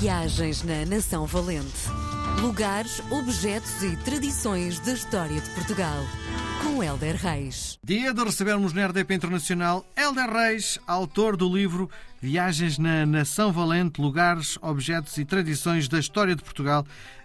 Viagens na Nação Valente. Lugares, objetos e tradições da história de Portugal. Com Helder Reis. Dia de recebermos na RDP Internacional Helder Reis, autor do livro Viagens na Nação Valente, Lugares, Objetos e Tradições da História de Portugal.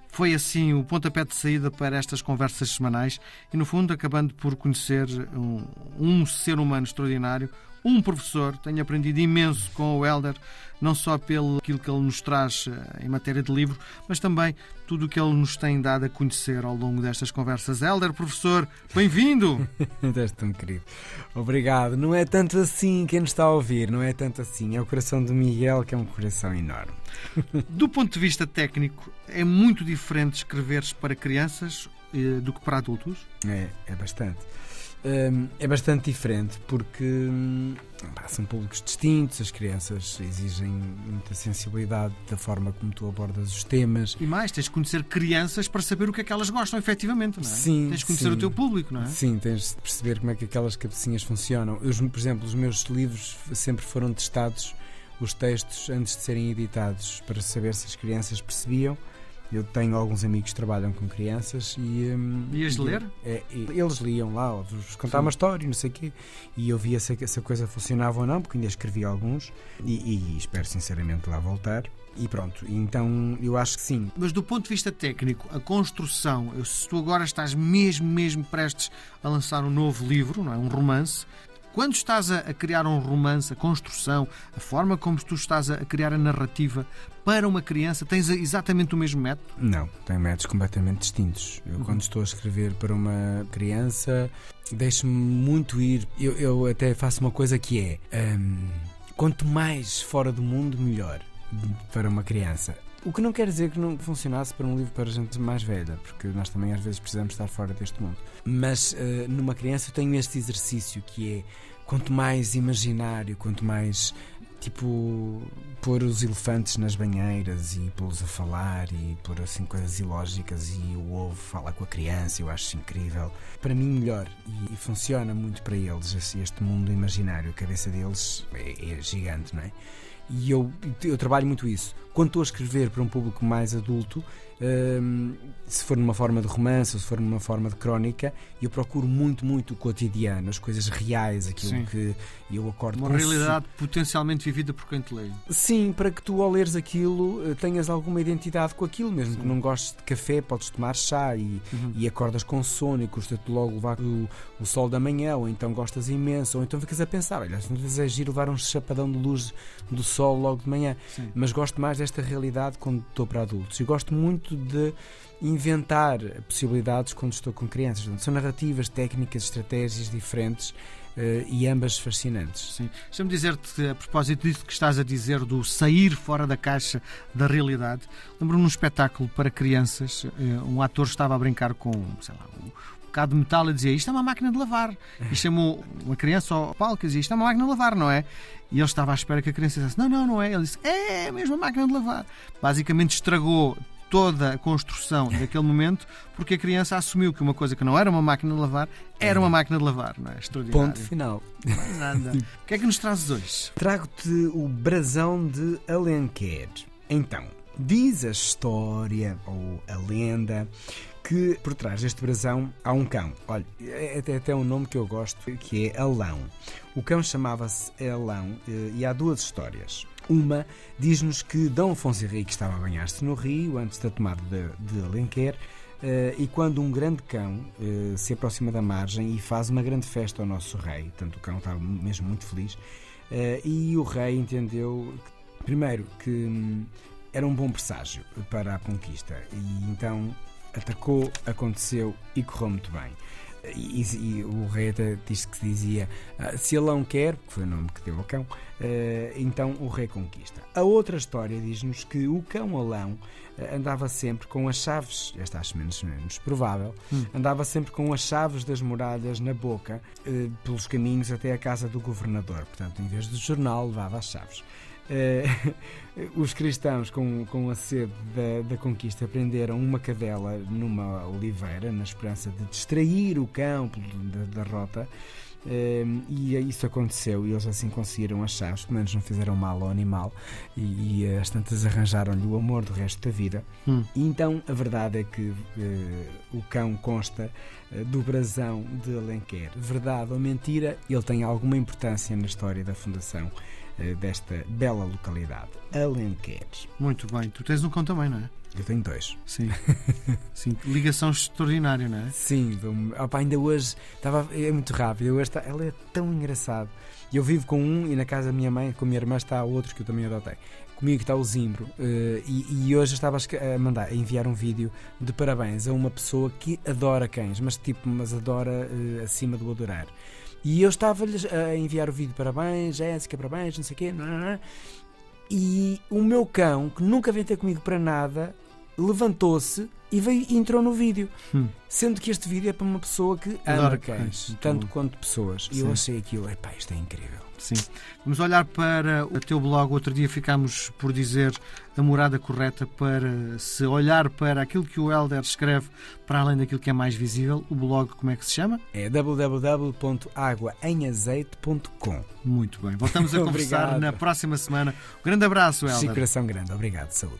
Foi assim o pontapé de saída para estas conversas semanais e, no fundo, acabando por conhecer um, um ser humano extraordinário, um professor. Tenho aprendido imenso com o Helder, não só pelo aquilo que ele nos traz eh, em matéria de livro, mas também tudo o que ele nos tem dado a conhecer ao longo destas conversas. Helder, professor, bem-vindo! És tão querido. Obrigado. Não é tanto assim quem nos está a ouvir, não é tanto assim. É o coração do Miguel que é um coração enorme. Do ponto de vista técnico, é muito diferente escreveres para crianças eh, do que para adultos? É, é bastante. Hum, é bastante diferente porque hum, são públicos distintos, as crianças exigem muita sensibilidade da forma como tu abordas os temas. E mais, tens de conhecer crianças para saber o que é que elas gostam efetivamente, não é? Sim. Tens de conhecer sim. o teu público, não é? Sim, tens de perceber como é que aquelas cabecinhas funcionam. Eu, por exemplo, os meus livros sempre foram testados, os textos, antes de serem editados, para saber se as crianças percebiam. Eu tenho alguns amigos que trabalham com crianças e. Um, Ias e- ler? É, eles liam lá, contar Sim. uma história, não sei o quê. E eu via se, se a coisa funcionava ou não, porque ainda escrevi alguns. E, e espero sinceramente lá voltar. E pronto, então eu acho que sim. Mas do ponto de vista técnico, a construção, se tu agora estás mesmo, mesmo prestes a lançar um novo livro, não é? um romance, quando estás a, a criar um romance, a construção, a forma como tu estás a, a criar a narrativa para uma criança, tens exatamente o mesmo método? Não, tem métodos completamente distintos. Uhum. Eu, quando estou a escrever para uma criança, deixo-me muito ir. Eu, eu até faço uma coisa que é: hum, quanto mais fora do mundo, melhor para uma criança. O que não quer dizer que não funcionasse para um livro para gente mais velha, porque nós também às vezes precisamos estar fora deste mundo. Mas eh, numa criança eu tenho este exercício que é quanto mais imaginário, quanto mais tipo pôr os elefantes nas banheiras e pô-los a falar e pôr assim coisas ilógicas e o ovo fala com a criança, eu acho incrível. Para mim melhor e, e funciona muito para eles este mundo imaginário, a cabeça deles é, é gigante, não é? E eu, eu trabalho muito isso. Quando estou a escrever para um público mais adulto, hum, se for numa forma de romance ou se for numa forma de crónica, eu procuro muito, muito o cotidiano, as coisas reais, aquilo Sim. que eu acordo Uma com realidade potencialmente vivida por quem te lê. Sim, para que tu ao leres aquilo eh, tenhas alguma identidade com aquilo, mesmo Sim. que não gostes de café, podes tomar chá e, Uhum. e acordas com sono e custa-te logo levar o, o sol da manhã, ou então gostas imenso, ou então ficas a pensar, olha, às vezes é giro levar um chapadão de luz do sol logo de manhã, Sim. mas gosto mais desta realidade quando estou para adultos e gosto muito de inventar possibilidades quando estou com crianças. Portanto, São narrativas, técnicas, estratégias diferentes e ambas fascinantes. Sim. Deixa-me dizer-te, a propósito disso que estás a dizer, do sair fora da caixa da realidade, lembro-me num espetáculo para crianças, eh, um ator estava a brincar com, sei lá, um bocado de metal e dizia isto é uma máquina de lavar. E chamou uma criança ao palco e dizia isto é uma máquina de lavar, não é? E ele estava à espera que a criança dissesse não, não, não é. Ele disse é, é mesmo a máquina de lavar. Basicamente estragou toda a construção daquele momento porque a criança assumiu que uma coisa que não era uma máquina de lavar era uma máquina de lavar, não é? Extraordinário. Ponto final. Mais nada. O que é que nos trazes hoje? Trago-te o brasão de Alenquer. Então, diz a história ou a lenda que por trás deste brasão há um cão. Olha, é até, até um nome que eu gosto, que é Alão. O cão chamava-se Alão eh, e há duas histórias. Uma diz-nos que Dom Afonso Henrique estava a banhar-se no rio antes da tomada de, de Alenquer eh, e quando um grande cão eh, se aproxima da margem e faz uma grande festa ao nosso rei, portanto o cão estava mesmo muito feliz, eh, e o rei entendeu, que, primeiro, que hum, era um bom presságio para a conquista, e então atacou, aconteceu e correu muito bem. E, e o rei até disse que dizia ah, se Alão quer, que foi o nome que deu ao cão, eh, então o rei conquista. A outra história diz-nos que o cão Alão eh, andava sempre com as chaves, esta acho menos, menos provável, Hum. andava sempre com as chaves das muralhas na boca, pelos caminhos até a casa do governador. Portanto, em vez do jornal, levava as chaves. Eh, os cristãos, com, com a sede da, da conquista, prenderam uma cadela numa oliveira, na esperança de distrair o campo da derrota. Um, e isso aconteceu e eles assim conseguiram achar, pelo menos não fizeram mal ao animal e, e as tantas arranjaram-lhe o amor do resto da vida. Hum. E então a verdade é que uh, o cão consta uh, do brasão de Alenquer. Verdade ou mentira, ele tem alguma importância na história da fundação desta bela localidade, Alenquer. Muito bem. Tu tens um cão também, não é? Eu tenho dois. Sim. Sim. Ligação extraordinária, não é? Sim, opa, ainda hoje estava. É muito rápido. Hoje está, ela é tão engraçada. Eu vivo com um e na casa da minha mãe, com a minha irmã, está outro que eu também adotei. Comigo está o Zimbro. Uh, e, e, hoje estava a mandar, a enviar um vídeo de parabéns a uma pessoa que adora cães, mas tipo, mas adora uh, acima do adorar. E eu estava-lhes a enviar o vídeo de parabéns, Jéssica, parabéns, não sei o quê. E o meu cão, que nunca vem ter comigo para nada, levantou-se e veio entrou no vídeo. Hum. Sendo que este vídeo é para uma pessoa que ama cães, tanto quanto pessoas. E eu achei aquilo, epá, isto é incrível. Sim. Vamos olhar para o teu blog. Outro dia ficámos por dizer a morada correta para se olhar para aquilo que o Helder escreve para além daquilo que é mais visível. O blog, como é que se chama? É www.aguaemazeite.com. Muito bem. Voltamos a conversar na próxima semana. Um grande abraço, Helder. De coração grande. Obrigado. Saúde.